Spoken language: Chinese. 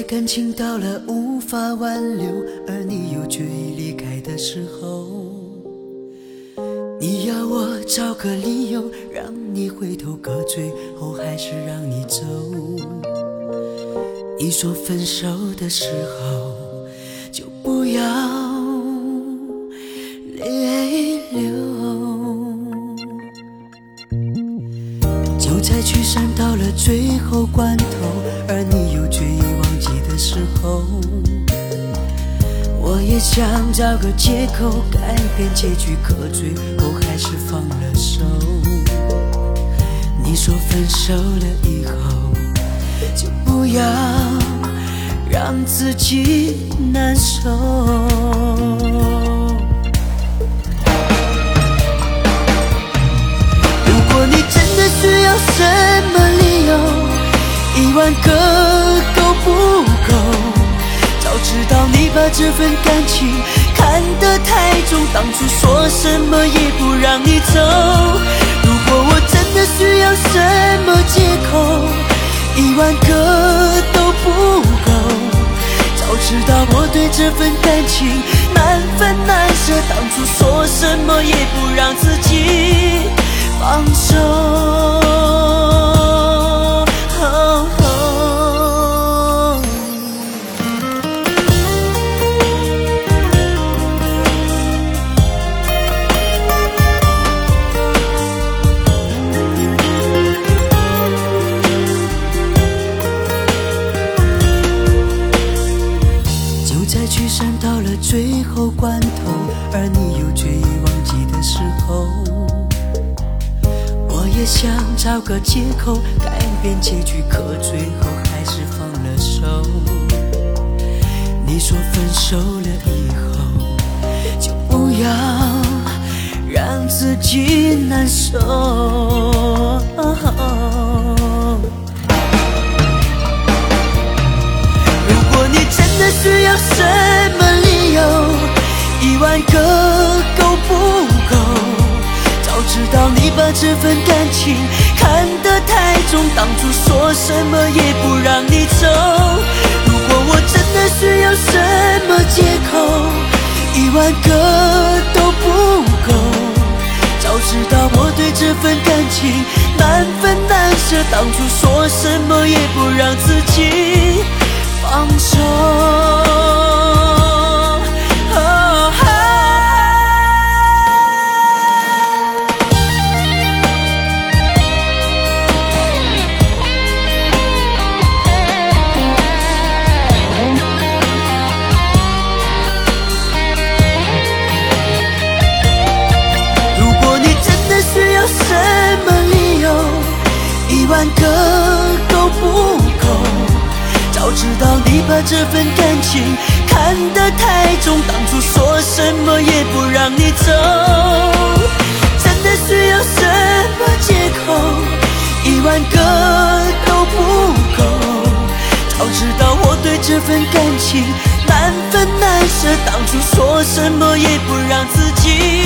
在感情到了无法挽留，而你又决意离开的时候，你要我找个理由让你回头，可最后还是让你走。你说分手的时候就不要泪流，就在聚散到了最后关头，而你又决意。时候，我也想找个借口改变结局，可最后还是放了手。你说分手了以后，就不要让自己难受。个够不够？早。知道你把这份感情看得太重，当初说什么也不让你走。如果我真的需要什么借口，一万个都不够。早知道我对这份感情难分难舍，当初说什么也不让自己到了最后关头，而你又决意忘记的时候，我也想找个借口改变结局，可最后还是放了手。你说分手了以后，就不要让自己难受。如果你真的需要什？万个够不够？早知道你把这份感情看得太重，当初说什么也不让你走。如果我真的需要什么借口，一万个都不够。早知道我对这份感情难分难舍，当初说什么也不让自己放手。个够不够，早知道你把这份感情看得太重，当初说什么也不让你走。真的需要什么借口？一万个都不够。早知道我对这份感情难分难舍，当初说什么也不让自己。